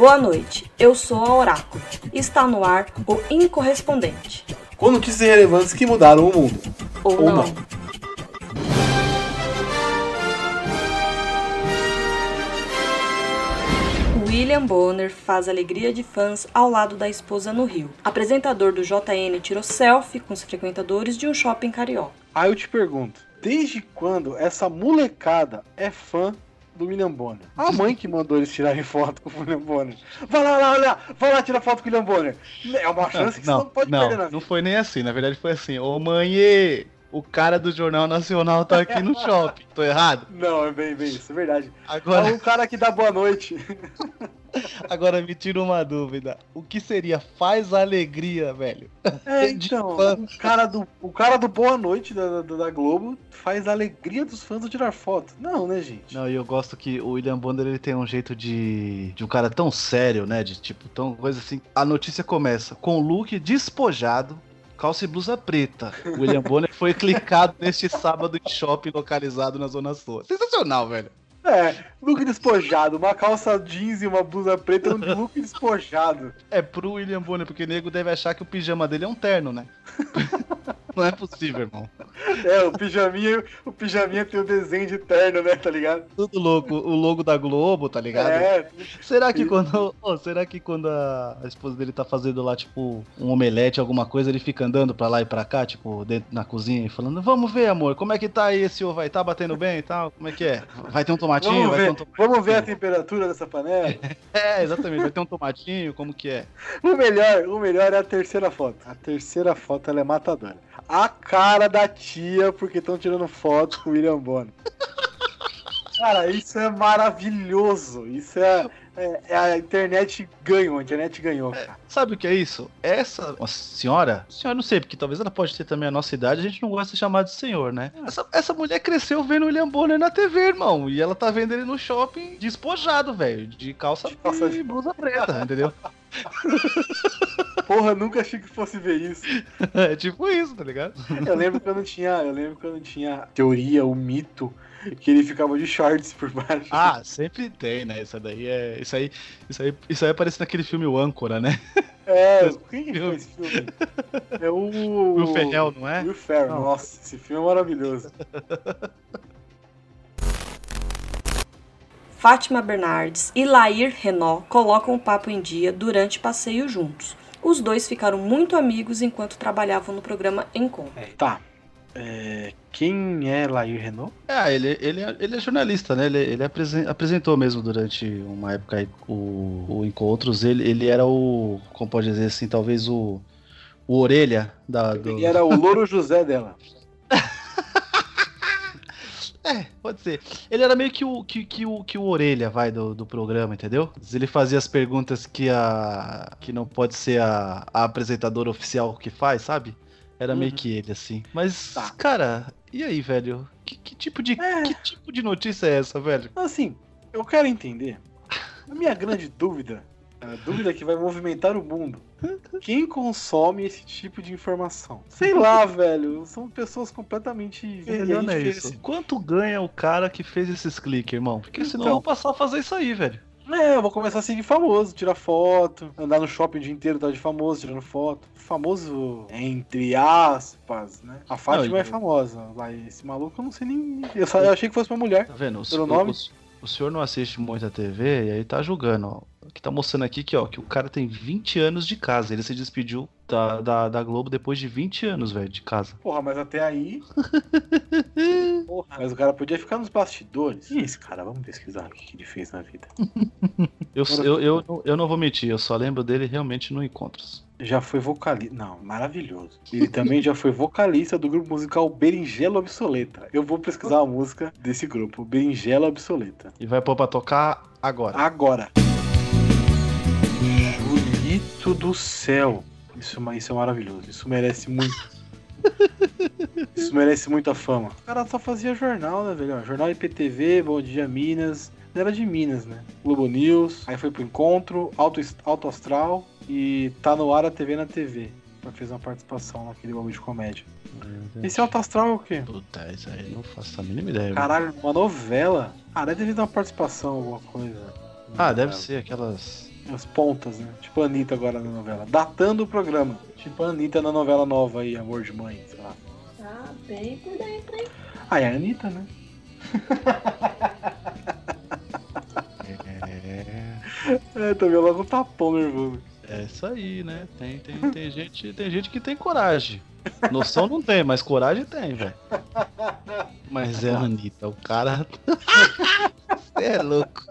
Boa noite, eu sou a Oráculo está no ar o Incorrespondente. Com notícias relevantes que mudaram o mundo. Ou, Ou não. não. William Bonner faz alegria de fãs ao lado da esposa no Rio. Apresentador do JN tirou selfie com os frequentadores de um shopping carioca. Aí eu te pergunto, desde quando essa molecada é fã do William Bonner? A mãe que mandou eles tirarem foto com o William Bonner. Vai lá, lá, olha, vai lá tirar foto com o William Bonner. É uma chance que você não pode não, perder na não vida. foi nem assim. Na verdade foi assim. Ô mãe, o cara do Jornal Nacional tá aqui no shopping. Tô errado? Não, é bem, bem, isso é verdade. É Agora, o cara que dá boa noite. agora me tira uma dúvida. O que seria faz alegria, velho? É, então, o cara, do, o cara do Boa Noite da, da, da Globo faz a alegria dos fãs ao tirar foto. Não, né, gente? Não, e eu gosto que o William Bonner ele tem um jeito de. de um cara tão sério, né? De tipo, tão coisa assim. A notícia começa com o look despojado. Calça e blusa preta. O William Bonner foi clicado neste sábado em shopping localizado na Zona Sul. Sensacional, velho. É, look despojado, uma calça jeans e uma blusa preta, um look despojado. É pro William Bonner, porque o nego deve achar que o pijama dele é um terno, né? Não é possível, irmão. É, o pijaminha, o pijaminha tem o desenho de terno, né, tá ligado? Tudo louco. O logo da Globo, tá ligado? É, Será que quando. ô, será que quando a, a esposa dele tá fazendo lá, tipo, um omelete, alguma coisa, ele fica andando pra lá e pra cá, tipo, dentro na cozinha e falando, vamos ver, amor, como é que tá aí esse ovo? Vai tá batendo bem e tal? Como é que é? Vai ter um tomatinho? vamos vai ver, um tomatinho? vamos ver a temperatura dessa panela. É, exatamente, vai ter um tomatinho, como que é? O melhor, o melhor é a terceira foto. A terceira foto ela é matadora. A cara da tia porque estão tirando foto com o William Bonner. Cara, isso é maravilhoso. Isso é, é- é a internet ganhou, a internet ganhou, cara. Sabe o que é isso? Essa uma senhora, senhora não sei, porque talvez ela pode ter também a nossa idade, a gente não gosta de chamar de senhor, né? Essa, essa mulher cresceu vendo o William Bonner na TV, irmão, e ela tá vendo ele no shopping despojado, velho, de calça, De calça e blusa preta, entendeu? Porra, nunca achei que fosse ver isso. É tipo isso, tá ligado? Eu lembro quando tinha, eu lembro quando tinha teoria, o mito, que ele ficava de shorts por baixo. Ah, sempre tem, né? Isso daí é. Isso aí, isso aí, isso aí aparece naquele filme O Âncora, né? é, quem que foi esse filme? É o. O Ferrell, não é? Will Ferrell, nossa, esse filme é maravilhoso. Fátima Bernardes e Lair Renault colocam o papo em dia durante passeio juntos. Os dois ficaram muito amigos enquanto trabalhavam no programa Encontro. Tá. É, quem é Lair Renault? É, ele, ele, é- ele é jornalista, né? Ele, ele apresen- apresentou mesmo durante uma época aí o, o Encontros. Ele, ele era o. Como pode dizer assim, talvez o. O orelha da. do- Ele era o Louro José dela. É, pode ser. Ele era meio que o, que, que o, que o orelha, vai, do, do programa, entendeu? Ele fazia as perguntas que a. que não pode ser a, a apresentadora oficial que faz, sabe? Era meio Uhum. que ele, assim. Mas, Tá. cara, e aí, velho? Que, que tipo de. É. Que tipo de notícia é essa, velho? Assim, eu quero entender. A minha grande dúvida, a dúvida que vai movimentar o mundo. Quem consome esse tipo de informação? Sei lá, velho. São pessoas completamente. Melhor é isso. Quanto ganha o cara que fez esses cliques, irmão? Porque senão Então. eu vou passar a fazer isso aí, velho. É, eu vou começar a seguir famoso, tirar foto, andar no shopping o dia inteiro, tá de famoso, tirando foto. Famoso, entre aspas, né? A Fátima Não, é famosa. Lá, esse maluco eu não sei nem. Eu, só, eu achei que fosse uma mulher. Tá vendo? Pelo o- nome? o- o senhor não assiste muito a TV e aí tá julgando, ó. O que tá mostrando aqui que, ó, que o cara tem 20 anos de casa. Ele se despediu da, da, da Globo depois de 20 anos, velho, de casa. Porra, mas até aí. Porra, mas o cara podia ficar nos bastidores. E esse cara? Vamos pesquisar o que que ele fez na vida. Eu, eu, eu, não- eu não vou mentir, eu só lembro dele realmente no Encontros. Já foi vocalista. Não, maravilhoso. Ele também já foi vocalista do grupo musical Berinjela Obsoleta. Eu vou pesquisar a música desse grupo, Berinjela Obsoleta. E vai pôr pra tocar agora. Agora. Julito do céu. Isso, é isso é maravilhoso. Isso merece muito. Isso merece muita fama. O cara só fazia jornal, né, velho? Jornal IPTV, Bom Dia Minas. Ele Era de Minas, né? Globo News. Aí foi pro Encontro, Alto, Alto Astral e Tá no Ar a TV na TV. Pra fez uma participação naquele bagulho de comédia. Esse Alto Astral é o quê? Puta, isso aí não faço a mínima ideia. velho. Caralho, uma novela? Ah, deve ter uma participação, alguma coisa. Ah, deve ser aquelas. As pontas, né? Tipo a Anitta agora na novela. Datando o programa. Tipo a Anitta na novela nova aí, Amor de Mãe, sei lá. Ah, bem por dentro, hein? Ah, é a Anitta, né? É, É, também logo um tapão nervoso. É isso aí, né? Tem, tem, tem, gente, tem gente que tem coragem. Noção não tem, mas coragem tem, velho. Mas é a Anitta, o cara. Você é louco.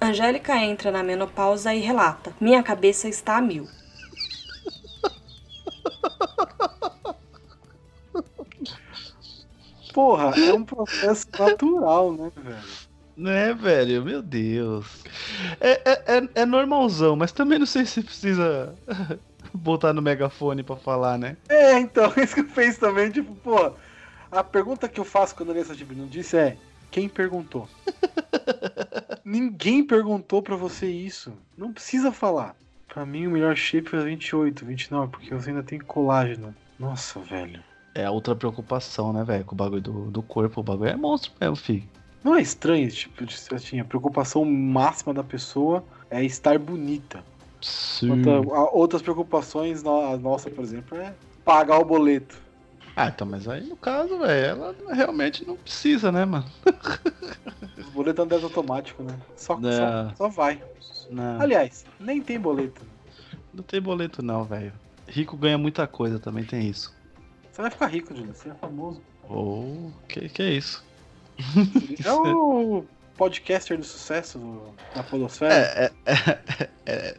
Angélica entra na menopausa e relata: Minha cabeça está a mil. Porra, é um processo natural, né, velho? Né, velho? Meu Deus. É, é, é, é normalzão, mas também não sei se precisa botar no megafone pra falar, né? É, então, isso que eu fiz também, tipo, pô. A pergunta que eu faço quando eu leio essa tipo de notícia é: quem perguntou? Ninguém perguntou pra você isso. Não precisa falar. Pra mim, o melhor shape é 28, 29, porque você ainda tem colágeno. Nossa, velho. É a outra preocupação, né, velho? Com o bagulho do, do corpo. O bagulho é monstro mesmo, filho. Não é estranho esse tipo de assim, a preocupação máxima da pessoa é estar bonita. Sim. Outras preocupações, a nossa, por exemplo, é pagar o boleto. Ah, então, mas aí no caso, velho, ela realmente não precisa, né, mano? Os boletos andam automático, né? Só, Não. só, só vai. Não, Aliás, nem tem boleto. não tem boleto não, velho. Rico ganha muita coisa, também tem isso. Você vai ficar rico, Júlio. Você é famoso. Oh, que, que é isso? É o podcaster do sucesso da Podosfera. É, é, é, é.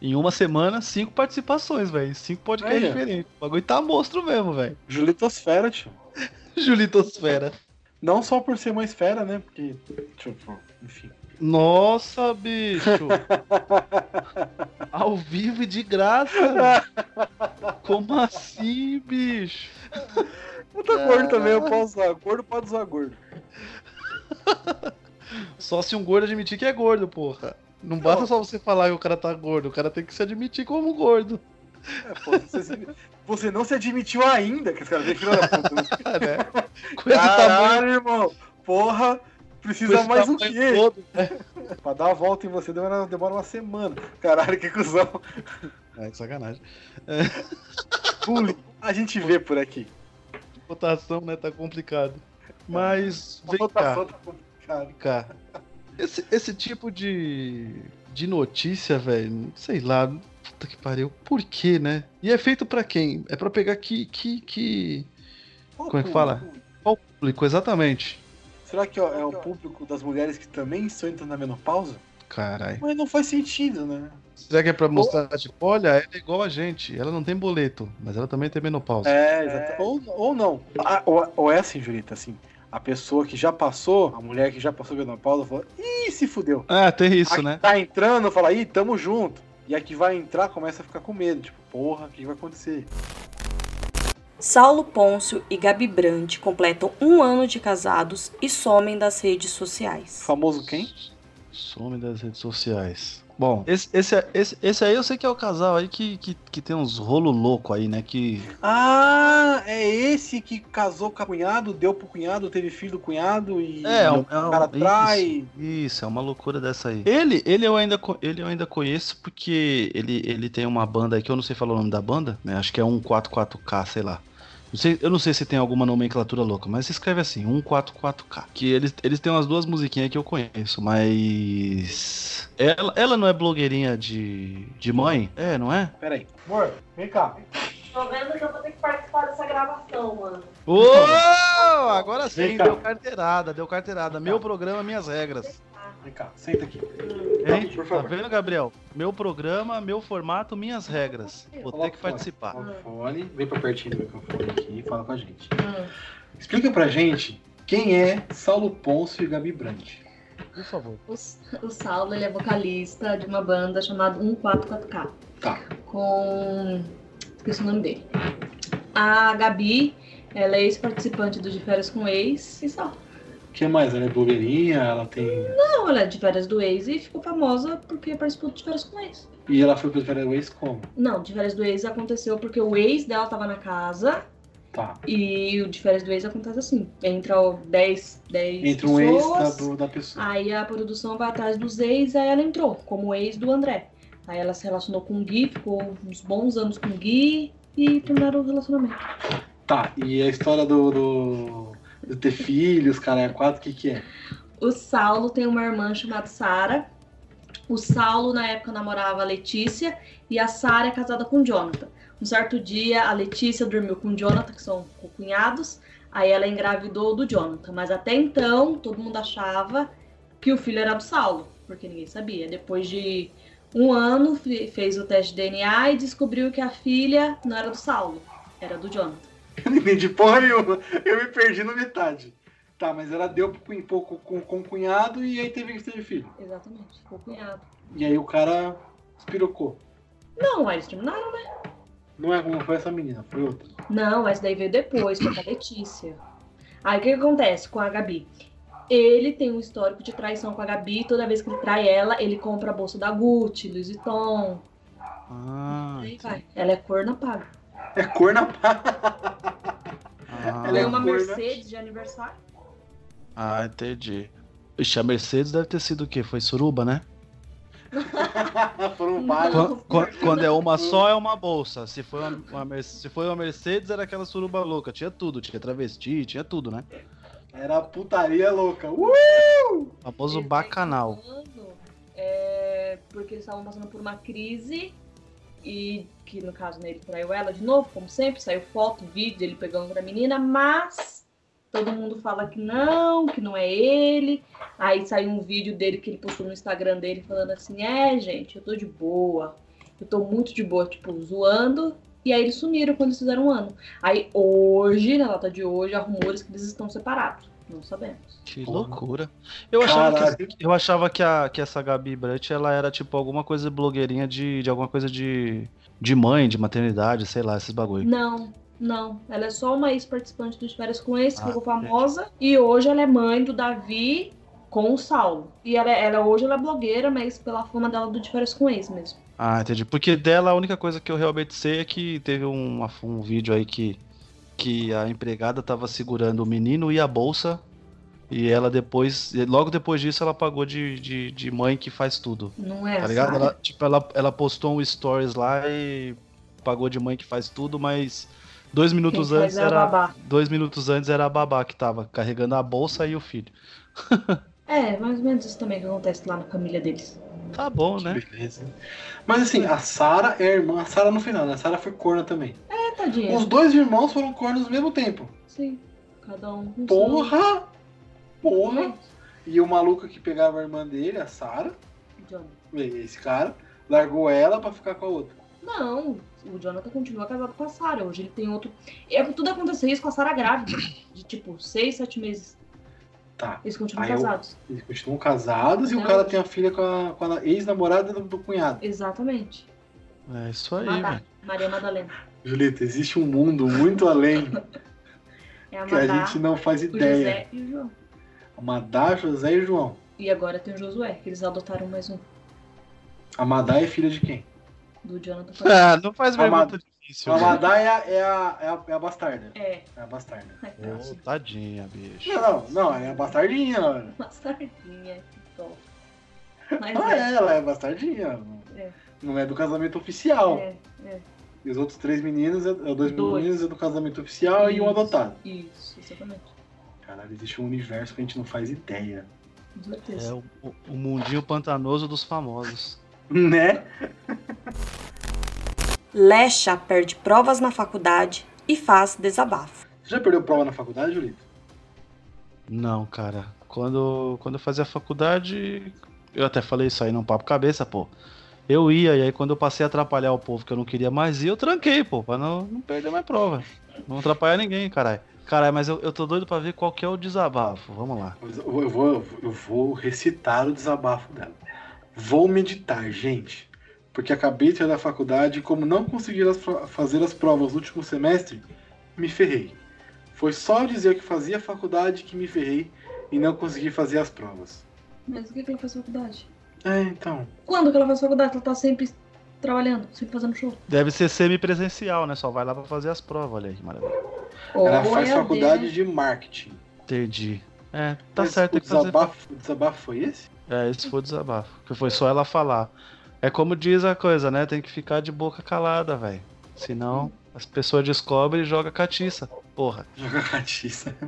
Em uma semana, cinco participações, velho. Cinco podcasts diferentes. O bagulho tá monstro mesmo, velho. Julitosfera, tio. Julitosfera. Não só por ser uma esfera, né? Porque, tipo, enfim. Nossa, bicho. Ao vivo e de graça. Como assim, bicho? Eu tô gordo também, eu posso usar. Gordo pode usar gordo. Só se um gordo admitir que é gordo, porra. Não basta só você falar que o cara tá gordo, o cara tem que se admitir como gordo. É, pô, você, se- você não se admitiu ainda, que os caras filho da puta. né? né? Com esse tamanho, Caralho, irmão. Porra, precisa esse mais um tamanho quê? todo. né? Pra dar a volta em você demora, demora uma semana. Caralho, que cuzão. É, que sacanagem. Bullying. A gente vê por aqui. Votação, né? Tá complicado. Mas, A vem votação cá, tá cá. Esse, esse tipo de, de notícia, velho, sei lá, puta que pariu. Por quê, né? E é feito pra quem? É pra pegar que, que, que... Como é que fala? Qual público, exatamente? Será que ó, é o público das mulheres que também estão entrando na menopausa? Caralho. Mas não faz sentido, né? Será que é pra mostrar, tipo, olha, ela é igual a gente, ela não tem boleto, mas ela também tem menopausa. É, exato. Ou, ou não. Ah, ou, ou é assim, Julita, assim. A pessoa que já passou, a mulher que já passou menopausa, fala, ih, se fudeu. Ah, tem a isso, que né? tá entrando, fala, ih, tamo junto. E a que vai entrar começa a ficar com medo. Tipo, porra, o que vai acontecer? Saulo Pôncio e Gabi Brandt completam um ano de casados e somem das redes sociais. Famoso quem? Some das redes sociais. Bom, esse, esse, esse, esse aí eu sei que é o casal aí que, que, que tem uns rolo louco aí, né? Que. Ah, é esse que casou com a cunhado, deu pro cunhado, teve filho do cunhado e É, um, o é cara trai. Isso, isso, é uma loucura dessa aí. Ele, ele, eu ainda, ele eu ainda conheço porque ele, ele tem uma banda aí que eu não sei falar o nome da banda, né? Acho que é 144K, sei lá. Não sei, eu não sei se tem alguma nomenclatura louca, mas se escreve assim, 144K. Que eles, eles têm umas duas musiquinhas que eu conheço, mas. Ela, ela não é blogueirinha de, de mãe? É, não é? Peraí. Amor, vem cá. Tô vendo que eu vou ter que participar dessa gravação, mano. Ô! Agora sim, deu carteirada, deu carteirada. Meu programa, minhas regras. Vem cá, senta aqui. Por Tá favor. vendo, Gabriel? Meu programa, meu formato, minhas regras. Vou ter que o participar. fone. Fone, vem pra pertinho do microfone aqui e fala com a gente. Explica pra gente quem é Saulo Ponço e Gabi Brandt. Por favor. O, o Saulo ele é vocalista de uma banda chamada 144K. Tá. Com. Esqueci o nome dele. A Gabi, ela é ex-participante do De Férias com Ex e só. O que mais? Ela é blogueirinha, ela tem. Não, ela é de férias do ex e ficou famosa porque participou do De Férias com Ex. E ela foi pro Férias Ways como? Não, De Férias do Ex aconteceu porque o ex dela tava na casa Tá. E o de férias do ex acontece assim. Entra o 10, 10 Entre um ex pessoas, da, do- da pessoa. Aí a produção vai atrás dos ex, aí ela entrou, como ex do André. Aí ela se relacionou com o Gui, ficou uns bons anos com o Gui e terminaram o relacionamento. Tá, e a história do, do, do ter filhos, cara, é quatro, o que que é? O Saulo tem uma irmã chamada Sara. O Saulo, na época, namorava a Letícia e a Sara é casada com o Jonathan. Um certo dia, a Letícia dormiu com o Jonathan, que são cunhados, aí ela engravidou do Jonathan. Mas até então, todo mundo achava que o filho era do Saulo, porque ninguém sabia. Depois de um ano, fe- fez o teste de DNA e descobriu que a filha não era do Saulo, era do Jonathan. Eu não entendi porra nenhuma. Eu me perdi na metade. Tá, mas ela deu cunho- pouco com, com o cunhado e aí teve que ter filho. Exatamente, o cunhado. E aí o cara espirocou. Não, eles terminaram, né? Não é como foi essa menina, foi outra. Não, essa daí veio depois, foi com a Letícia. Aí o que, que acontece com a Gabi? Ele tem um histórico de traição com a Gabi. Toda vez que ele trai ela, ele compra a bolsa da Gucci, Louis Vuitton. Ah, Aí vai. Ela é corna paga. É cor na pá. ah, Ela é Ganhou uma corna. Mercedes de aniversário. ah, entendi. Ixi, a Mercedes deve ter sido o quê? Foi suruba, né? Foram Não. vários. Quando, quando- é uma só, é uma bolsa. Se foi uma, uma se foi uma Mercedes, era aquela suruba louca. Tinha tudo. Tinha travesti, tinha tudo, né? Era putaria louca. Uh! Famoso bacanal. É, porque eles estavam passando por uma crise. E que no caso né, ele traiu ela de novo, como sempre, saiu foto, vídeo dele pegando outra menina, mas todo mundo fala que não, que não é ele. Aí saiu um vídeo dele que ele postou no Instagram dele falando assim: É, gente, eu tô de boa. Eu tô muito de boa, tipo, zoando. E aí eles sumiram quando eles fizeram um ano. Aí hoje, na data de hoje, há rumores que eles estão separados. Não sabemos. Que Porra. loucura. Eu achava, que, eu achava que, a, que essa Gabi Brant, ela era tipo alguma coisa blogueirinha de, de alguma coisa de, de mãe, de maternidade, sei lá, esses bagulho. Não, não. Ela é só uma ex-participante dos Férias com Ex, que Ah, ficou famosa. E hoje ela é mãe do Davi com o Saulo. E ela, ela hoje ela é blogueira, mas pela fama dela do De Férias com Ex mesmo. Ah, entendi. Porque dela a única coisa que eu realmente sei é que teve um, um vídeo aí que, que a empregada tava segurando o menino e a bolsa. E ela depois, logo depois disso, ela pagou de, de, de mãe que faz tudo. Não é? Tá ligado? Ela, tipo, ela, ela postou um stories lá e pagou de mãe que faz tudo, mas dois Quem minutos faz antes é a era. babá. Dois minutos antes era a babá que tava carregando a bolsa e o filho. É, mais ou menos isso também que acontece lá na família deles. Tá bom, né? Beleza. Mas assim, a Sara é a irmã. A Sara no final, né? A Sara foi corna também. É, tadinha. Os dois irmãos foram cornos ao mesmo tempo. Sim. Cada um com Porra! seu- Porra! E o maluco que pegava a irmã dele, a Sara, John. esse cara, largou ela pra ficar com a outra. Não, o Jonathan continua casado com a Sarah. Hoje ele tem outro. É tudo aconteceu isso com a Sarah grávida. De tipo, seis, sete meses. Tá. Eles continuam Aí eu- casados. Eles continuam casados e o cara tem a filha com a, com a ex-namorada do, do cunhado. Exatamente. É isso aí, Madá, velho. Maria Madalena. Julieta, existe um mundo muito além É a que a gente não faz o ideia. José e o João. Amadá, José e João. E agora tem o Josué, que eles adotaram mais um. Amadá é filha de quem? Do Jonathan. Ah, não faz Amado. pergunta difícil. né? Amadá é a, é, a, é, a, é a bastarda. É. É a bastarda. Ai, Ô, tadinha, bicho. Não, não, não, é a bastardinha, mano. Sardinha, que top. Mas Ah, é. é, ela é bastardinha. É. Não é do casamento oficial. É, é. E os outros três meninos, é, é dois, Dois. meninos é do casamento oficial e um Isso. adotado. Isso, exatamente. Caralho, existe um universo que a gente não faz ideia. Com certeza. É o, o- mundinho pantanoso dos famosos. Né? Lecha perde provas na faculdade e faz desabafo. Você já perdeu prova na faculdade, Julito? Não, cara. Quando, quando eu fazia faculdade, eu até falei isso aí num papo cabeça, pô. Eu ia, e aí quando eu passei a atrapalhar o povo que eu não queria mais ir, eu tranquei, pô, pra não, não perder mais prova. Não atrapalhar ninguém, caralho. Caralho, mas eu, eu tô doido pra ver qual que é o desabafo. Vamos lá. Eu vou, eu vou recitar o desabafo dela. Vou meditar, gente. Porque acabei de sair da faculdade e como não consegui as fazer as provas no último semestre, me ferrei. Foi só eu dizer que fazia faculdade que me ferrei e não consegui fazer as provas. Mas o que, que ela faz faculdade? É, então. Quando que ela faz faculdade? Ela tá sempre trabalhando, sempre fazendo show. Deve ser semipresencial, né? Só vai lá pra fazer as provas, olha aí, que maravilha. Ela Ou faz faculdade de marketing. Entendi. É, tá Mas certo, o que fazer. desabafo, o desabafo foi esse? É, esse foi o desabafo. Que foi só ela falar. É como diz a coisa, né? Tem que ficar de boca calada, velho. Senão as pessoas descobrem e jogam catiça. Porra. Jogar catiça é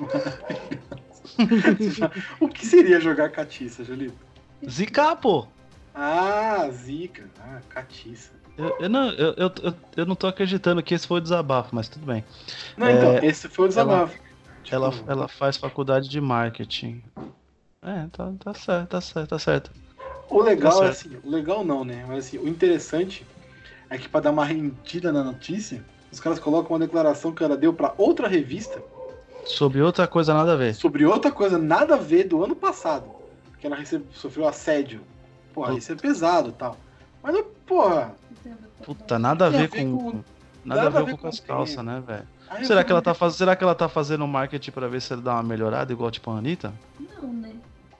o que seria jogar catiça, Julito? Zicar, pô. Ah, zica. Ah, catiça. Eu, eu não, eu, eu, eu, não tô acreditando que esse foi o desabafo, mas tudo bem. Não, É, então, esse foi o desabafo. Tipo, Ela, ela faz faculdade de marketing. É, tá, tá certo, tá certo, tá certo. O legal Tá é assim, o legal não, né? Mas assim, o interessante é que pra dar uma rendida na notícia, os caras colocam uma declaração que ela deu pra outra revista Sobre outra coisa nada a ver. sobre outra coisa nada a ver do ano passado. Que ela recebe, sofreu assédio. Porra, isso é pesado e tal. Mas, porra. Puta, nada a ver com. com- Nada, a ver com, as calças, né, velho? Será que, ela tá faz... Será que ela tá fazendo marketing pra ver se ele dá uma melhorada, igual tipo a Anitta? Não, né?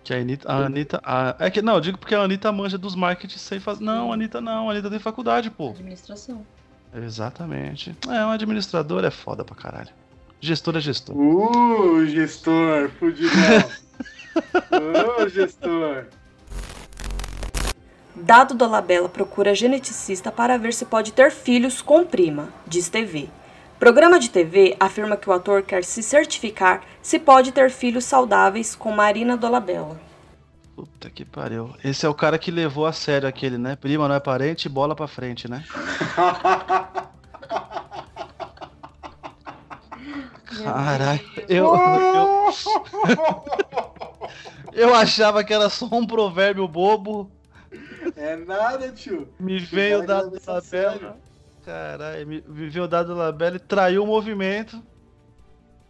Que a Anitta. A Anitta a- É que não, eu digo porque a Anitta manja dos marketing sem fazer. Não, a Anitta não, a Anitta tem faculdade, pô. Administração. Exatamente. É, um administrador é foda pra caralho. Gestor é gestor. Uh, gestor, fudidão. Ô, gestor. Dado Dolabella procura geneticista para ver se pode ter filhos com prima, diz TV. Programa de TV afirma que o ator quer se certificar se pode ter filhos saudáveis com Marina Dolabella. Puta que pariu. Esse é o cara que levou a sério aquele, né? Prima não é parente, bola pra frente, né? Caralho, eu, eu, eu achava que era só um provérbio bobo. É nada, tio. Me veio o dado leva isso a sério. Labella. Caralho, me, me veio o dado Labella e traiu o movimento.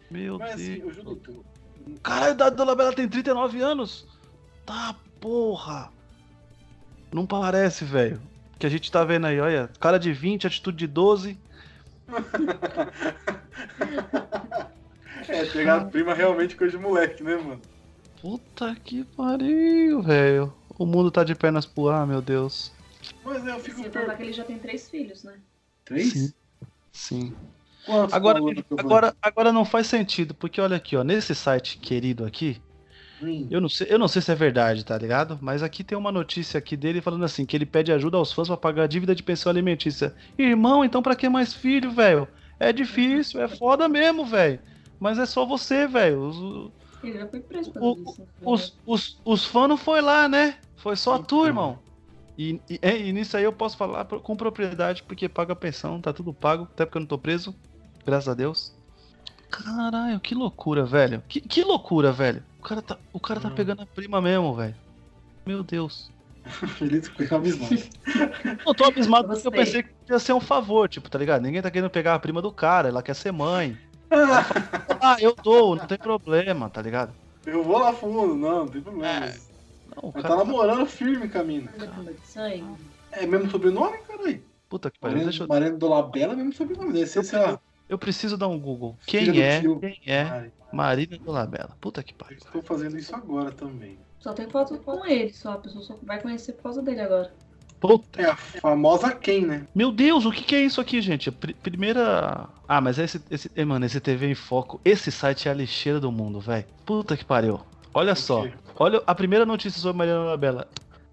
Meu Mas assim, Deus. o Julito. Caralho, o dado Labella tem 39 anos. Tá, porra. Não parece, velho. Que a gente tá vendo aí, olha. Cara de 20, atitude de 12. É, pegar a prima realmente coisa de moleque, né, mano? Puta que pariu, velho. O mundo tá de pernas pro ar, meu Deus. Mas eu fico Sem contar perguntando. que ele já tem três filhos, né? Três? Sim. Sim. Quantos Agora, agora, agora não faz sentido, porque olha aqui, ó, nesse site querido aqui, Hum. eu não sei, eu não sei se é verdade, tá ligado? Mas aqui tem uma notícia aqui dele falando assim, que ele pede ajuda aos fãs pra pagar a dívida de pensão alimentícia. Irmão, então pra que mais filho, velho? É difícil, é foda mesmo, velho. Mas é só você, velho. Os, Ele já foi preso por isso. os, os, os fãs não foi lá, né? Foi só tu, Então. irmão. E, e, é, e nisso aí eu posso falar com propriedade, porque paga a pensão, tá tudo pago, até porque eu não tô preso. Graças a Deus. Caralho, que loucura, velho. Que, que loucura, velho. O cara tá, o cara tá Hum. pegando a prima mesmo, velho. Meu Deus. Feliz com abismado. Eu tô abismado porque eu pensei que ia ser um favor, tipo, tá ligado? Ninguém tá querendo pegar a prima do cara, ela quer ser mãe. Ah, eu dou, não tem problema, tá ligado? eu vou lá fundo, não, não tem problema. É, mas- Não, cara tá namorando firme com a mina. É. É mesmo sobrenome, caralho? Puta que pariu. Deixa eu... Dolabella é mesmo sobrenome. Deve ser, sei lá. eu preciso dar um Google. Quem é? tio. Quem é? Ai, Marina Dolabella. Puta que eu pariu. estou fazendo isso agora também. Só tem foto com ele, só. A pessoa só vai conhecer por causa dele agora. Puta. É a famosa quem, né? Meu Deus, o que, que é isso aqui, gente? A pri- primeira. Ah, mas esse, esse. eh, Mano, esse TV em Foco. Esse site é a lixeira do mundo, velho. Puta que pariu. Olha só. Olha a primeira notícia sobre Mariana Labella.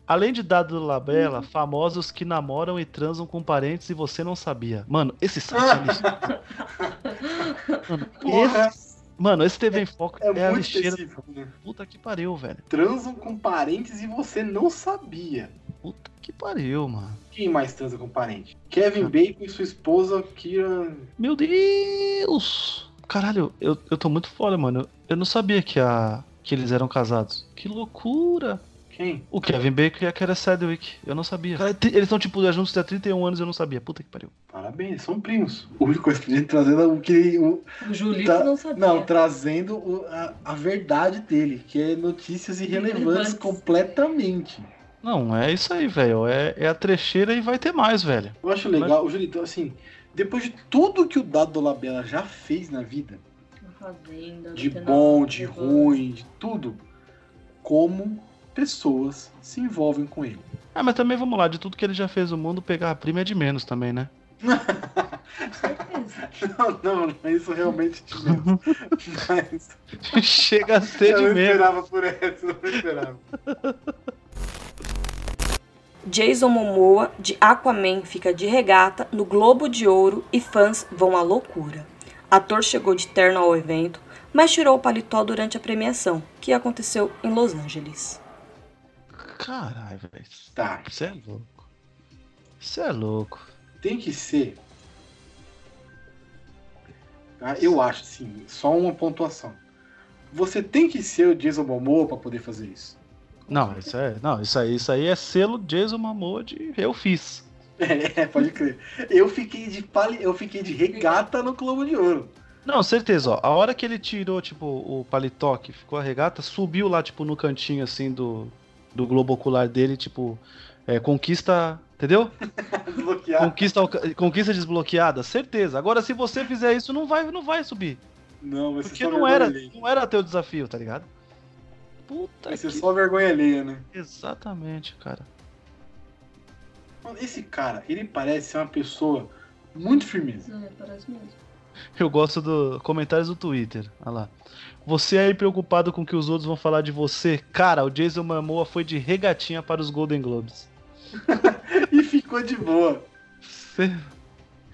Além de dados do Labella, famosos que namoram e transam com parentes e você não sabia. Mano, esse site é a lixeira. Mano, Porra, esse, mano, esse TV em Foco é, é, a lixeira. específico, né? Puta que pariu, velho. Transam com parentes e você não sabia. Puta que pariu, mano. Quem mais transa com parente? Kevin Bacon e sua esposa Kira. Meu Deus! Caralho, eu, eu tô muito fora, mano. Eu, eu não sabia que, a, que eles eram casados. Que loucura! Quem? O Kevin Bacon e a Kara Sedgwick. Eu não sabia. Cara, eles estão, tipo, juntos há 31 anos e eu não sabia. Puta que pariu. Parabéns, são primos. A única coisa que a gente trazendo o que. O, O Julito Tá- não sabia. não, trazendo o- a, a verdade dele, que é notícias irrelevantes Irrelevantes. completamente. Não, é isso aí, velho. É, é a trecheira e vai ter mais, velho. Eu acho legal, o Julito, assim, depois de tudo que o Dado Dolabella já fez na vida, Na fazenda, de no canal, bom, de ruim, de tudo, como pessoas se envolvem com ele. Ah, mas também vamos lá, de tudo que ele já fez no mundo, pegar a prima é de menos também, né? Não, não, não, isso realmente tinha. Mas Chega a ser eu de não medo. esperava por essa, eu não esperava. Jason Momoa, de Aquaman, fica de regata no Globo de Ouro e fãs vão à loucura. Ator chegou de terno ao evento, mas tirou o paletó durante a premiação, que aconteceu em Los Angeles. Caralho, velho. Tá, Você é louco. Você é louco. tem que ser. Tá? Eu acho, sim, só uma pontuação. Você tem que ser o Jason Momoa pra poder fazer isso. Não, isso é. Não, isso aí, isso aí é selo Jason Momoa de eu fiz. É, pode crer. Eu fiquei de pali... eu fiquei de regata no Globo de Ouro. Não, certeza, ó. A hora que ele tirou, tipo, o paletó que ficou a regata, subiu lá, tipo, no cantinho, assim, do, do globo ocular dele, tipo, é, conquista. Entendeu? Conquista, conquista desbloqueada, certeza. Agora, se você fizer isso, não vai, não vai subir. Não, vai Porque não era, não era teu desafio, tá ligado? Puta Vai ser que... só vergonha alheia, né? Exatamente, cara. Mano, Esse cara, ele parece ser uma pessoa muito firmeza. É, parece mesmo. Eu gosto dos comentários do Twitter. Olha lá. Você aí preocupado com o que os outros vão falar de você? Cara, o Jason Momoa foi de regatinha para os Golden Globes. E ficou de boa. Cê-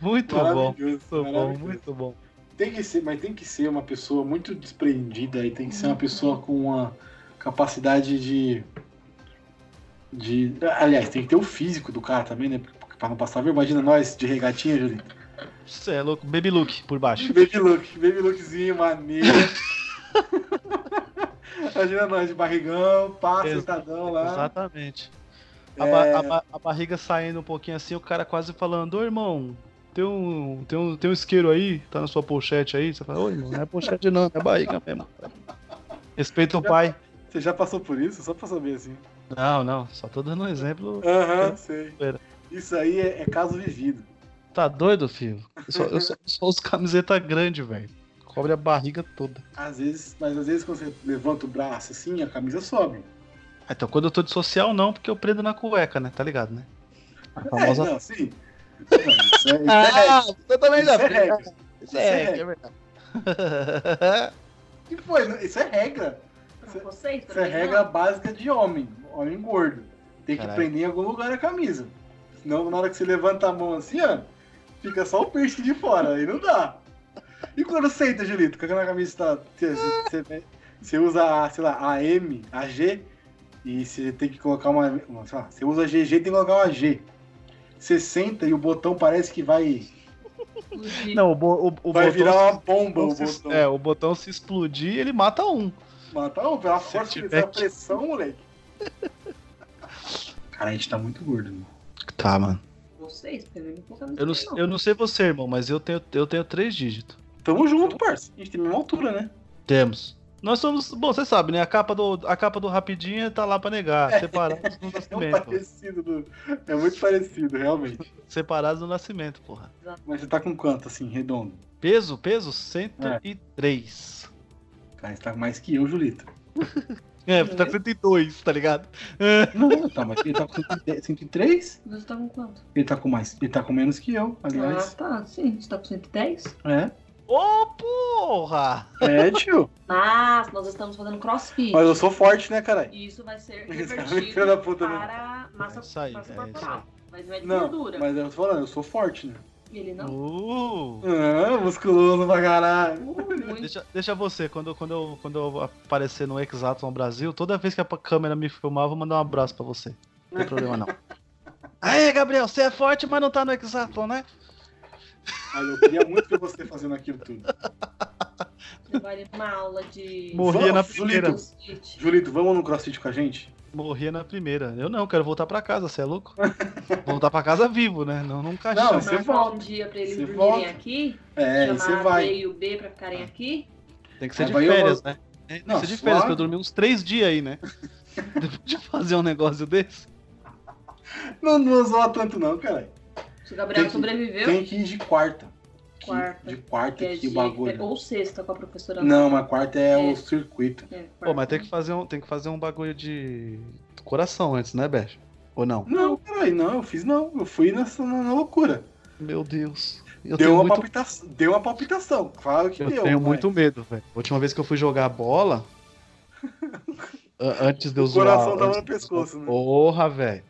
Muito bom. Muito bom, muito bom. Tem que ser, mas tem que ser uma pessoa muito desprendida e tem que ser uma pessoa com uma capacidade de. de. Aliás, tem que ter o físico do cara também, né? Pra não passar vergonha. Imagina nós de regatinha, Julito. Você é louco. Baby look por baixo. Baby look, baby lookzinho, maneiro. Imagina nós de barrigão, pá, Ex- sentadão lá. Exatamente. A, É. ba- a ba- a barriga saindo um pouquinho assim, o cara quase falando, ô irmão, tem um, tem, um, tem um isqueiro aí, tá na sua pochete aí. Você fala, ô irmão, não é pochete não, é barriga mesmo. Respeita o pai. Você já passou por isso? Só pra saber assim. Não, não, só tô dando um exemplo. Aham, sei. Pera. Isso aí é, é caso vivido. Tá doido, filho? Eu só, eu só, só uso camiseta grande, velho. Cobre a barriga toda. Às vezes, mas às vezes quando você levanta o braço assim, a camisa sobe. Ah, Então, quando eu tô de social, não, porque eu prendo na cueca, né? Tá ligado, né? A É, famosa. não, sim. Não, isso é, isso é regra. você também Isso é regra. Isso é regra, é verdade. que foi? Isso é regra. Pra vocês, pra Isso é regra não. básica de homem. Homem gordo. Tem que prender em algum lugar a camisa. Senão, na hora que você levanta a mão assim, ó, fica só o peixe de fora. Aí não dá. E quando senta, Julito? Quando a camisa tá. Você, usa, a, sei lá, a M, a G, e você tem que colocar uma. uma- sei lá, você usa GG e tem que colocar uma G. Você senta e o botão parece que vai. Não, o, bo- o, o vai botão. virar uma bomba o botão. É, o botão se explodir, ele mata um. Mata pela Se força que tiver a pressão, moleque. Cara, a gente tá muito gordo, mano. Tá, mano. Vocês, não Eu não, eu não sei você, irmão, mas eu tenho, eu tenho três dígitos. Tamo junto, parça. A gente tem a mesma altura, né? Temos. Nós somos. Bom, você sabe, né? A capa do, a capa do Rapidinha tá lá pra negar. Separados no É um nascimento. parecido do... É muito parecido, realmente. Separados no nascimento, porra. Mas você tá com quanto, assim, redondo? Peso, peso? 103. Cara, você tá mais que eu, Julito. É, tá com 102, tá ligado? Não, tá, mas ele tá com 110, 103? Você tá com quanto? Ele tá com mais. Ele tá com menos que eu, Ah, aliás. tá, sim. Você tá com 110? É. Ô, porra! É, tio. Mas nós estamos fazendo crossfit. Mas eu sou forte, né, caralho? E isso vai ser revertido da puta, né? para massa, É aí, massa é corporal. Mas não é de Não, gordura. mas eu tô falando, eu sou forte, né? Ele não. Uh, Ah, musculoso pra caralho. Uh, deixa, deixa você, quando, quando, eu, quando eu aparecer no Exatlon Brasil, toda vez que a câmera me filmar, eu vou mandar um abraço pra você. Não tem problema não. Aê, Gabriel, você é forte, mas não tá no Exatlon, né? Mas eu queria muito ver você fazendo aquilo tudo. Levaria uma aula de. Morria na Vamos, primeira. crossfit. Julito, vamos no crossfit com a gente? Morria na primeira. Eu não, quero voltar pra casa, você é louco? voltar pra casa vivo, né? Não num caixão. Não, você volta. um dia pra eles Você dormirem volta. aqui. É, chamar você a vai. B e o B pra ficarem aqui. Tem que ser Aí de eu férias, vou- né? Tem que Não, ser de suave. férias, pra eu dormir uns três dias aí, né? Depois de fazer um negócio desse. Não, não zoa tanto não, caralho. Se o Gabriel Tem que- sobreviveu, Tem que ir de quarta. Que- Quarta. De quarta que é aqui de, o bagulho. ou sexta com a professora. Não, mas quarta é, É. o circuito. É, Pô, mas tem que fazer um, tem que fazer um bagulho de coração antes, né, Beth? Ou não? Não, caralho, não, eu fiz não. Eu fui nessa, na, na loucura. Meu Deus. Eu deu, uma muito, palpitação, deu uma palpitação, claro que eu deu. tenho mas muito medo, velho. A última vez que eu fui jogar bola, antes de eu O zoar. coração tava no eu pescoço, né? Porra, velho.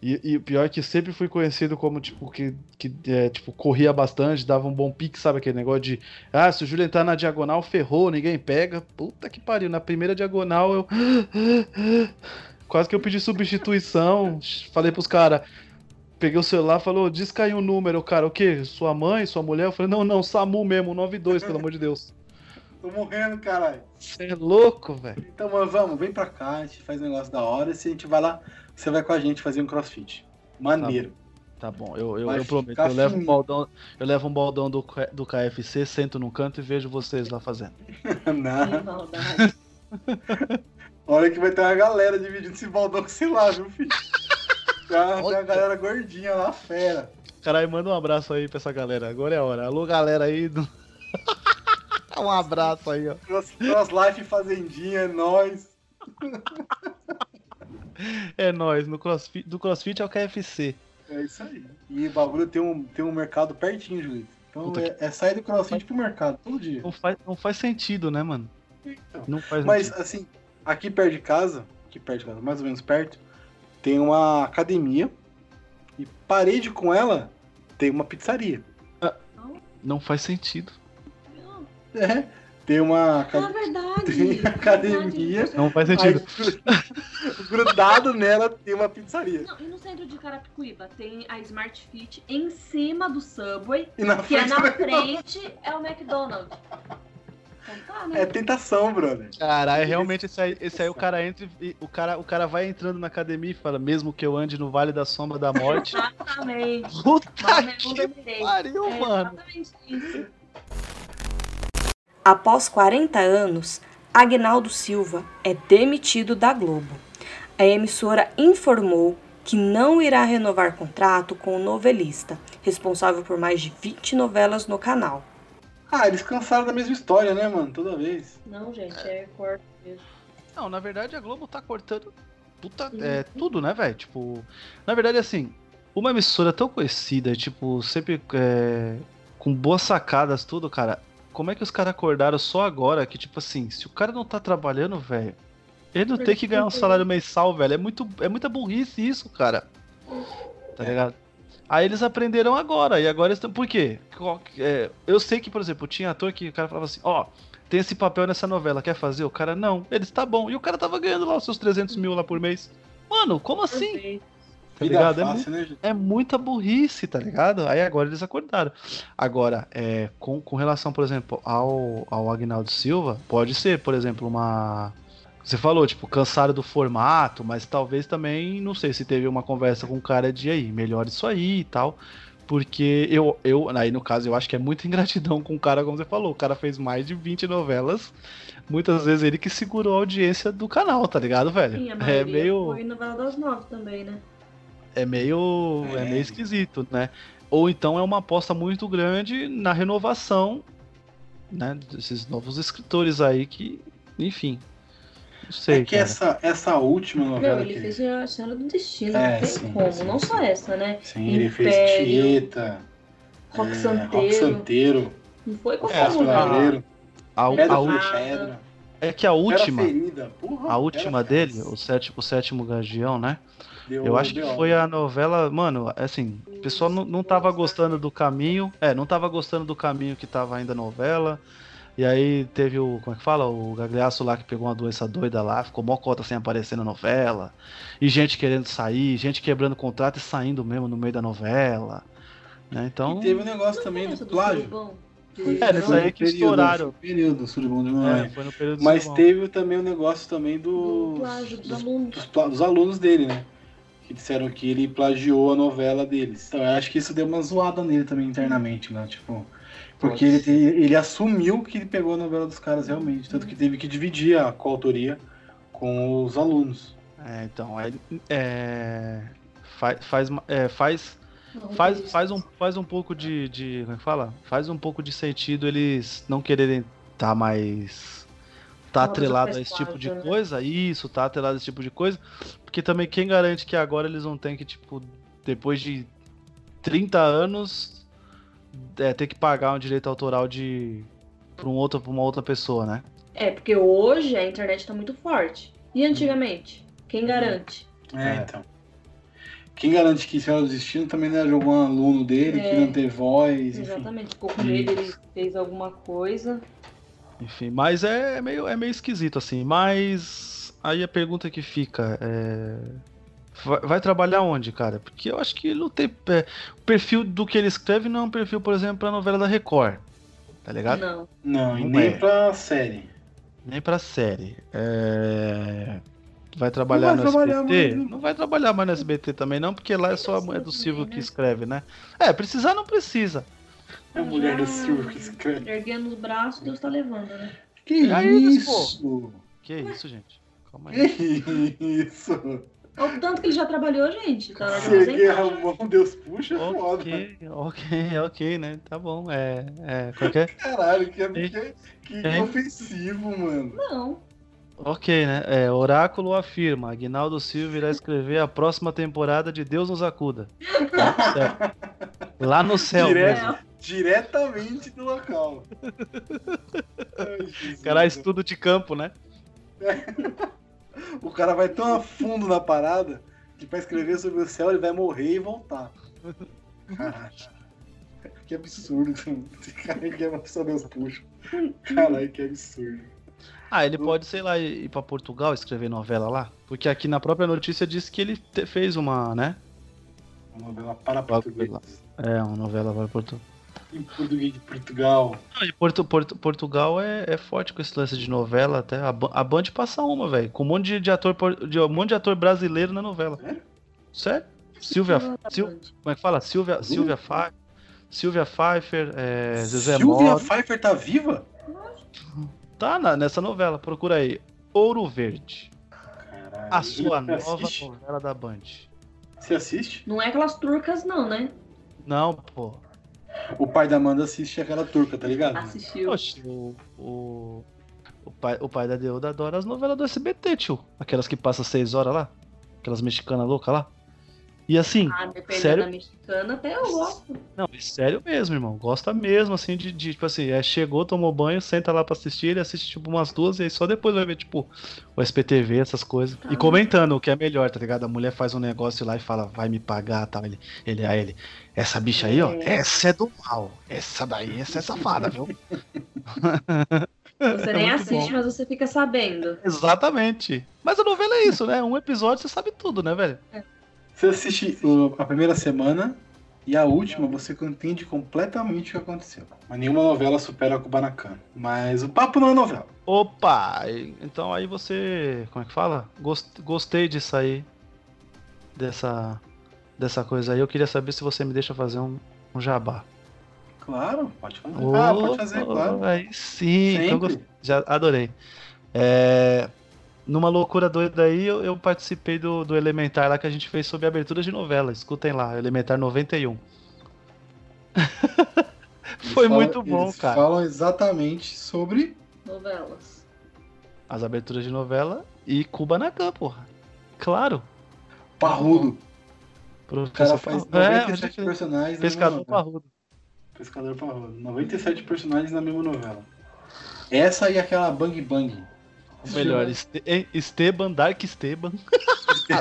E, o pior é que sempre fui conhecido como, tipo, que, que é, tipo, corria bastante, dava um bom pique, sabe aquele negócio de ah, se o Júlio entrar na diagonal, ferrou, ninguém pega. Puta que pariu. Na primeira diagonal eu. Quase que eu pedi substituição. Falei pros caras. Peguei o celular falou, diz que aí número, cara. O quê? Sua mãe, sua mulher? Eu falei, não, não, SAMU mesmo, 92, pelo amor de Deus. Tô morrendo, caralho. Você é louco, velho. Então, mano, vamos, vem pra cá, a gente faz um negócio da hora. E se a gente vai lá, você vai com a gente fazer um crossfit. Maneiro. Tá bom, eu, eu, Vai eu prometo. Eu levo, um baldão, eu levo um baldão do, do KFC, sento num canto e vejo vocês lá fazendo. Não. Olha que vai ter uma galera dividindo esse baldão com sei lá, viu, filho? Uma, tem uma galera gordinha lá, fera. Caralho, manda um abraço aí pra essa galera. Agora é a hora. Alô, galera aí. do- um abraço aí, ó. Cross, cross Life Fazendinha, é nóis. É nóis, no crossfit, do crossfit ao KFC. É isso aí. E o bagulho tem um, tem um mercado pertinho, Julito. Então Puta é, é sair do crossfit pro mercado todo dia. Não faz, não faz sentido, né, mano? Então. Não faz Mas sentido. assim, aqui perto de casa, aqui perto de casa, mais ou menos perto, tem uma academia. E parede com ela tem uma pizzaria. Não faz sentido. É. Tem uma Ah, academia. verdade. Tem verdade. academia. Não faz sentido. grudado nela tem uma pizzaria. Não, e no centro de Carapicuíba tem a Smart Fit em cima do Subway, E na que é frente na frente é o McDonald's. Então tá, né? É tentação, brother. Caralho, realmente esse aí, esse aí o cara entra e o cara, o cara vai entrando na academia e fala, mesmo que eu ande no Vale da Sombra da Morte. Exatamente. Puta Mas que pariu, É mano. exatamente isso. Após 40 anos, Agnaldo Silva é demitido da Globo. A emissora informou que não irá renovar contrato com o novelista, responsável por mais de 20 novelas no canal. Ah, eles cansaram da mesma história, né, mano? Toda vez. Não, gente, é corte mesmo. Não, na verdade a Globo tá cortando puta, é, tudo, né, velho? Tipo, na verdade, assim, uma emissora tão conhecida, tipo, sempre é, com boas sacadas, tudo, cara. Como é que os caras acordaram só agora que, tipo assim, se o cara não tá trabalhando, velho, ele não tem que ganhar um salário mensal, velho. É, muito, é muita burrice isso, cara. Tá É. ligado? Aí eles aprenderam agora, e agora estão. Por quê? É, eu sei que, por exemplo, tinha ator que o cara falava assim: ó, tem esse papel nessa novela, quer fazer? O cara, não. Eles, tá bom. E o cara tava ganhando lá os seus 300 mil lá por mês. Mano, como assim? Tá Vida ligado? É, fácil, né, gente? é muita burrice, tá ligado? Aí agora eles acordaram. Agora, é, com, com relação, por exemplo, ao, ao Agnaldo Silva, pode ser, por exemplo, uma. Você falou, tipo, cansaram do formato, mas talvez também, não sei se teve uma conversa com o cara de aí, melhor isso aí e tal. Porque eu, eu, aí no caso, eu acho que é muita ingratidão com o cara, como você falou. O cara fez mais de 20 novelas. Muitas vezes ele que segurou a audiência do canal, tá ligado, velho? Sim, a É meio. foi novela das nove também, né? É meio, é. É. meio esquisito, né? Ou então é uma aposta muito grande na renovação, né? Desses novos escritores aí que, enfim, não sei. É que cara. essa, essa última novela Não, ele que fez a Senhora do Destino, É, não tem sim, como. sim, não só essa, né? Sim, ele fez Império, Tieta, Rock é, Santeiro. Rock Santeiro, Não foi É, qualquer Astro um. Lavreiro, A, Pedra a, Pedra, é que a última, ferida. Porra, a última dele, o sétimo, o sétimo Guardião, né? Deu- Eu acho que foi obra. a novela, mano, assim, o pessoal não, não tava gostando do caminho, é, não tava gostando do caminho que tava ainda a novela. E aí teve o, como é que fala? O Gagliasso lá que pegou uma doença doida lá, ficou mó cota sem aparecer na novela. E gente querendo sair, gente quebrando contrato e saindo mesmo no meio da novela. Né? Então, E teve o negócio também do do plágio. Foi- É, nesse aí que período, estouraram. Período, de é, Mamãe. foi no período Mas teve também o negócio também Do dos, plágio dos dos, alunos. dos pla- dos alunos dele, né? Que disseram que ele plagiou a novela deles. Então eu acho que isso deu uma zoada nele também internamente, né? Tipo, porque ele, ele assumiu que ele pegou a novela dos caras realmente. Tanto que teve que dividir a coautoria com os alunos. É, então, é, é, faz, faz, é, faz Faz, faz, um, faz um pouco de, de. Como é que fala? Faz um pouco de sentido eles não quererem tá mais. Tá atrelado a esse tipo de né? coisa. Isso, tá atrelado a esse tipo de coisa. Porque também quem garante que agora eles não têm que, tipo, depois de 30 anos é, ter que pagar um direito autoral de pra, um outro, pra uma outra pessoa, né? É, porque hoje a internet tá muito forte. E antigamente? Quem garante? É, É. então. Quem garante que Senhora do Destino também não era de algum aluno dele É. que não teve voz, enfim. Exatamente. Ficou com medo, ele fez alguma coisa. Enfim, mas é meio, é meio esquisito, assim. Mas aí a pergunta que fica é. Vai, vai trabalhar onde, cara? Porque eu acho que ele não tem. é, o perfil do que ele escreve não é um perfil, por exemplo, pra novela da Record. Tá ligado? Não. Não, e Não nem é. pra série. Nem pra série. É... Vai trabalhar vai no trabalhar SBT? mais, né? Não vai trabalhar mais no SBT também, não, porque lá é só a mulher do Silvio que né? escreve, né? É, precisar não precisa. É a mulher do Já Silvio que escreve. Erguendo os braços, Deus tá levando, né? Que É isso? Que isso, gente? Calma aí. Que isso? Olha o tanto que ele já trabalhou, gente. Tá Se a mão, Deus puxa, é foda. Ok, ok, ok, né? Tá bom. É. é qual que é? Caralho, que, que, que ofensivo, mano. Não. Ok, né? É, Oráculo afirma: Aguinaldo Silva irá escrever a próxima temporada de Deus nos acuda. Lá no céu. Lá no céu Direto. mesmo. Diretamente do local. Ai, Jesus. Cara, estudo de campo, né? O cara vai tão a fundo na parada que pra escrever sobre o céu ele vai morrer e voltar. Caralho. Que absurdo. Esse cara que é uma pessoa Deus puxa. Caralho, que absurdo. Ah, ele pode, sei lá, ir pra Portugal escrever novela lá? Porque aqui na própria notícia diz que ele te- fez uma, né? Uma novela para português. É, uma novela para Portugal. Em português de Portugal. E Porto, Porto- Portugal é, é forte com esse lance de novela até. A, a Band passa uma, velho. Com um monte de, de ator de um monte de ator brasileiro na novela. Sério? Sério? Silvia. Sil- como é que fala? Silvia, Silvia, Pfeiffer, Silvia Pfeiffer, é, Zezé Silvia Mota. Pfeiffer tá viva? Tá na- nessa novela, procura aí. Ouro Verde. Caralho. A sua nova assiste? novela da Band. Você assiste? Não é aquelas turcas, não, né? Não, pô. O pai da Amanda assiste aquela turca, tá ligado? Assistiu. Oxe, o, o, o, pai, o pai da Deuda adora as novelas do SBT, tio. Aquelas que passam seis horas lá. Aquelas mexicanas loucas lá. E assim, Ah, dependendo sério? da mexicana, até eu gosto. não, é sério mesmo, irmão. Gosta mesmo, assim, de, de, tipo assim, é, chegou, tomou banho, senta lá pra assistir, ele assiste, tipo, umas duas, e aí só depois vai ver, tipo, o SPTV, essas coisas. E Ah. comentando o que é melhor, tá ligado? A mulher faz um negócio lá e fala, vai me pagar, tal. Ele, ele, aí ele, essa bicha aí, ó, É. essa é do mal. Essa daí, essa é safada, viu? Você nem É muito assiste, bom. mas você fica sabendo. Exatamente. Mas a novela é isso, né? Um episódio você sabe tudo, né, velho? Você assiste o- a primeira semana e a última você entende completamente o que aconteceu. Mas nenhuma novela supera a Kubanacan. Mas o papo não é novela. Opa! Então aí você. Como é que fala? Gost- Gostei disso aí. Dessa. Dessa coisa aí. Eu queria saber se você me deixa fazer um, um jabá. Claro, pode fazer. ah, pode fazer, claro. Aí sim, então já adorei. É, numa loucura doida aí, eu, eu participei do, do Elementar lá que a gente fez sobre abertura de novela. Escutem lá, Elementar 91. Eles Foi falam- muito bom, eles cara. falam exatamente sobre. Novelas. As aberturas de novela e Kubanacan, porra. Claro. Parrudo. O Professor cara faz Parrudo. É, 97 pode crer. personagens na Pescador mesma novela. Parrudo. Pescador Parrudo. 97 personagens na mesma novela. Essa e aquela Bang Bang. Melhor, Este-? Esteban, Dark Esteban.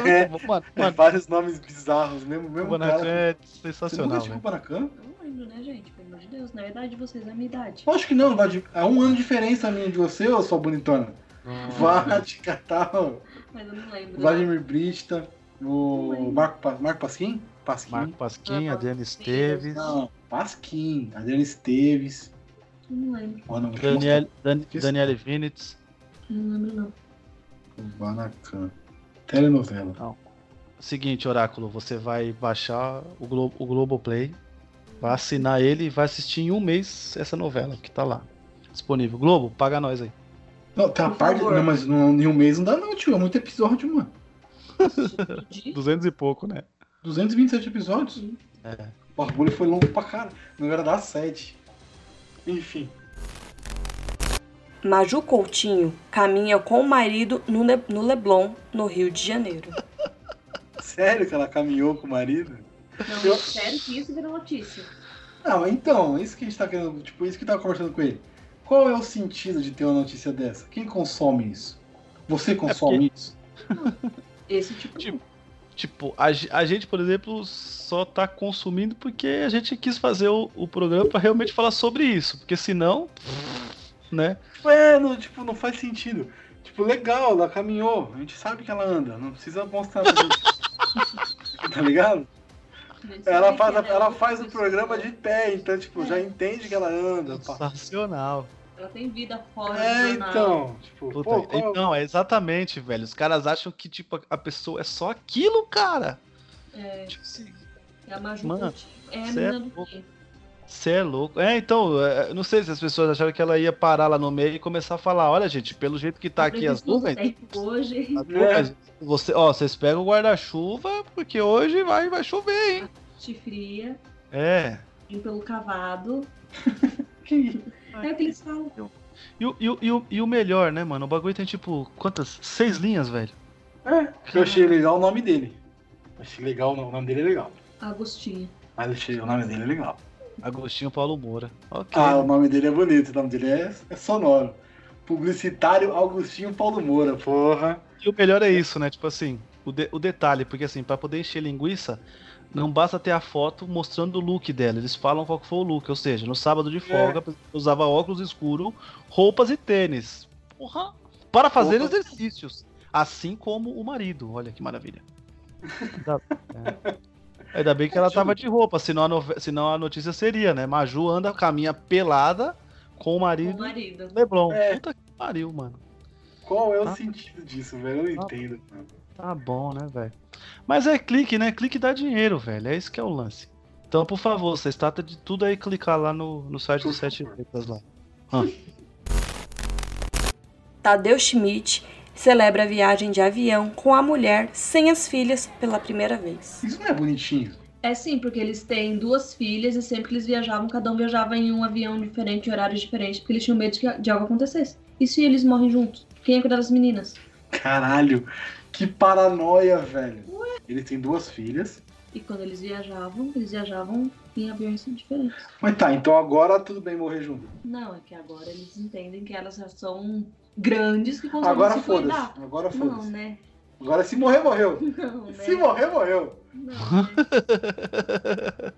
É, bom, mano, é mano, vários nomes bizarros, mesmo, mesmo Kubanacan cara. é Você nunca sensacional, assistiu velho. Kubanacan? Eu não lembro, né, gente? Pelo amor de Deus. Na idade de vocês, é a minha idade. Acho que não, vai de... há um ano de diferença minha de você, ô sua bonitona. Vai te catar, ó. Mas eu não lembro. Vladimir Brista, o Marco, Pa- Marco Pasquim? Pasquim? Marco Pasquim, Ah, Adriano Esteves, Não, Pasquim, Adriano Esteves. Eu não lembro. Ó, não, Daniel, Dan, Isso. Daniele Vinitz. Não lembro, não. Kubanacan. Telenovela. Seguinte, Oráculo, você vai baixar o, Glo o Globoplay, vai assinar ele e vai assistir em um mês essa novela que tá lá. Disponível. Globo, paga nós aí. Não, tem a Por parte. favor. Não, mas não, em um mês não dá, não, tio. É muito episódio, mano. De- 200 e pouco, né? 227 episódios. É. O bagulho foi longo pra cara. Não era dar 7. Enfim. Maju Coutinho caminha com o marido no, Le- no Leblon, no Rio de Janeiro. Sério que ela caminhou com o marido? Não, Eu- sério que isso virou notícia. Não, então, isso que a gente tá querendo. Tipo, isso que eu tava conversando com ele. Qual é o sentido de ter uma notícia dessa? Quem consome isso? Você consome isso? Esse tipo. Tipo, Tipo, a, a gente, por exemplo, só tá consumindo porque a gente quis fazer o, o programa pra realmente falar sobre isso. Porque senão, né? É, não, tipo, não faz sentido. Tipo, legal, ela caminhou. A gente sabe que ela anda. Não precisa mostrar pra gente. tá ligado? Ela faz, ela é faz o pessoa. programa de pé, então, tipo, já entende que ela anda. pá. Sensacional. Ela tem vida fora do É, jornal. então. Tipo, Puta, pô, qual- então, é exatamente, velho. Os caras acham que, tipo, a pessoa é só aquilo, cara. É, Tipo assim, é a Maju Mano. É a cê menina é do quê? Você é louco. É, então, é, não sei se as pessoas acharam que ela ia parar lá no meio e começar a falar: olha, gente, pelo jeito que tá aqui as nuvens. Hoje, nuvens, Você, ó, vocês pegam o guarda-chuva, porque hoje vai, vai chover, hein? te fria, É. vim pelo cavado. que- É o que eles falam. E, o- e, o- e, o- e o melhor, né, mano? O bagulho tem tipo, quantas? Seis linhas, velho. É, eu achei legal o nome dele. Achei legal, o nome dele é legal. Agostinho. Mas achei o nome dele é legal. Agostinho Paulo Moura. Ok. Ah, o nome dele é bonito, o nome dele é, é sonoro. Publicitário Augustinho Paulo Moura, porra. E o melhor é isso, né? Tipo assim, o, de- o detalhe, porque assim, pra poder encher linguiça, não basta ter a foto mostrando o look dela. Eles falam qual que foi o look. Ou seja, no sábado de folga, usava óculos escuros, roupas e tênis. Porra! Para fazer exercícios. Assim como o marido. Olha que maravilha. É. Ainda bem que ela tava de roupa, senão a, nove- senão a notícia seria, né? Maju anda, caminha pelada com o Com o marido marido. Leblon. É. Puta que pariu, mano. Qual é o Ah. sentido disso, velho? Eu não Ah. entendo. mano. Tá bom, né, velho? Mas é clique, né? Clique dá dinheiro, velho. É isso que é o lance. Então, por favor, vocês tratam de tudo aí clicar lá no, no site do Sete. Letras lá. Tadeu Schmidt celebra a viagem de avião com a mulher sem as filhas pela primeira vez. Isso não é bonitinho. É sim, porque eles têm duas filhas e sempre que eles viajavam, cada um viajava em um avião diferente, em horários diferentes, porque eles tinham medo de, que- de algo acontecesse. E se eles morrem juntos? Quem ia cuidar das meninas? Caralho, que paranoia, velho. Ele tem duas filhas. E quando eles viajavam, eles viajavam em aviões diferentes. Mas tá, então agora tudo bem morrer junto. Não, é que agora eles entendem que elas já são grandes que conseguem Agora foda-se. Agora Não, foda-se. né? Agora se morrer, morreu. Não, né? Se morrer, morreu. Não, né?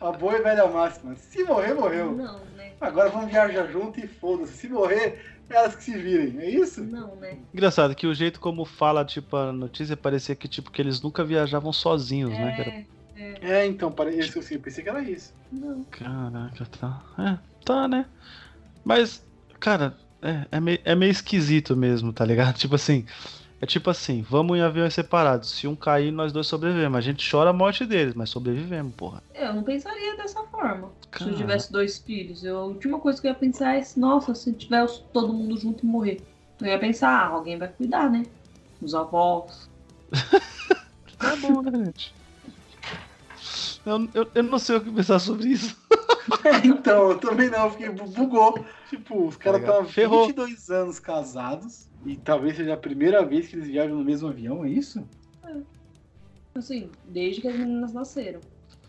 A boa e velha máxima. Se morrer, morreu. Não, né? Agora vamos viajar junto e foda-se. Se morrer, elas que se virem. É isso? Não, né? Engraçado que o jeito como fala, tipo, a notícia parecia que, tipo, que eles nunca viajavam sozinhos, né? cara? É, É, então, parece assim, eu pensei que era isso. não. Caraca, tá. É, tá, né? Mas, cara, é, é, meio, é meio esquisito mesmo, tá ligado? Tipo assim. É tipo assim, vamos em aviões separados. Se um cair, nós dois sobrevivemos. A gente chora a morte deles, mas sobrevivemos, porra. Eu não pensaria dessa forma. Se Cara. eu tivesse dois filhos, eu, a última coisa que eu ia pensar é: nossa, se tiver todo mundo junto e morrer. Eu ia pensar: ah, alguém vai cuidar, né? Os avós. Tá bom, né, gente? Eu, eu, eu não sei o que pensar sobre isso. então, eu também não, fiquei bu- bugou. Tipo, os caras estão há Ferrou. 22 anos casados e talvez seja a primeira vez que eles viajam no mesmo avião, é isso? Assim, desde que as meninas nasceram.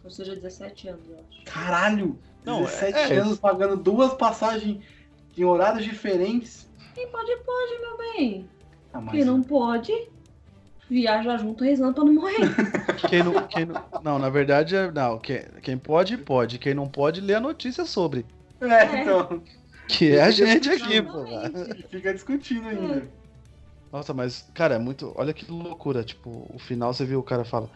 Ou seja, 17 anos, eu acho. Caralho! Não, 17 é- é- anos pagando duas passagens em horários diferentes. Quem pode, pode, meu bem. Ah, mas Quem não pode, viaja junto rezando pra não morrer. Quem não, quem não, não, na verdade, é- não, quem, quem pode, pode. Quem não pode, lê a notícia sobre. É, então. Que é a gente aqui, pô. Exatamente. Fica discutindo ainda. Nossa, mas, cara, é muito. Olha que loucura. Tipo, o final você viu o cara fala.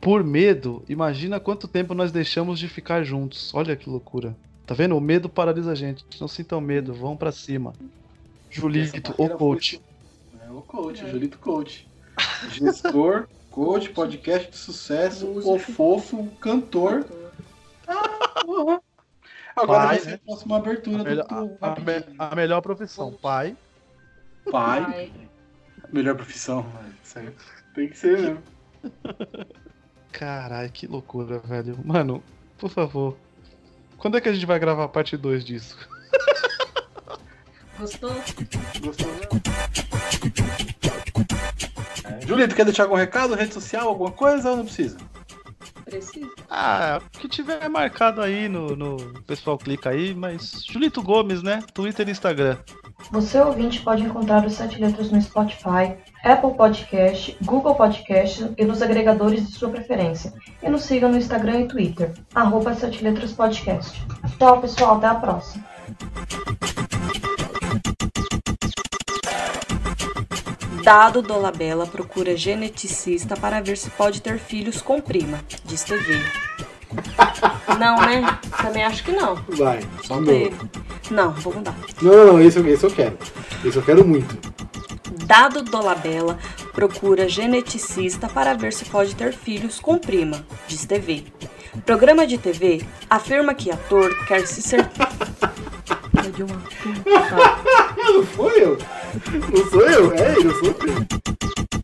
Por medo, imagina quanto tempo nós deixamos de ficar juntos. Olha que loucura. Tá vendo? O medo paralisa a gente. Não sintam medo, vão pra cima. Julito, o coach. foi- É o coach, É. Julito Coach. Gestor, coach, podcast de sucesso, o fofo, cantor. Uhum. Agora Pai, vai ser né? a próxima abertura A melhor, do, a- a me- a melhor profissão, pai. pai. Vai. Melhor profissão. Sério. Tem que ser mesmo. Caralho, que loucura, velho. Mano, por favor. Quando é que a gente vai gravar a parte 2 disso? Gostou? Gostou mesmo? Julito, quer deixar algum recado, rede social, alguma coisa ou não precisa? específico? Ah, o que tiver marcado aí no, no. O pessoal clica aí, mas. Julito Gomes, né? Twitter e Instagram. Você ouvinte pode encontrar os Sete Letras no Spotify, Apple Podcast, Google Podcast e nos agregadores de sua preferência. E nos siga no Instagram e Twitter, arroba Sete Letras Podcast. Tchau, pessoal. Até a próxima. Dado Dolabella procura geneticista para ver se pode ter filhos com prima, diz TV. Não, né? Também acho que não. Vai, Só teve. novo. Não, vou mudar. Não, não, não, esse, eu- esse eu quero. Esse eu quero muito. Dado Dolabella procura geneticista para ver se pode ter filhos com prima, diz TV. Programa de TV afirma que ator quer se ser. é de uma. não foi eu? Não sou eu? É, eu sou eu.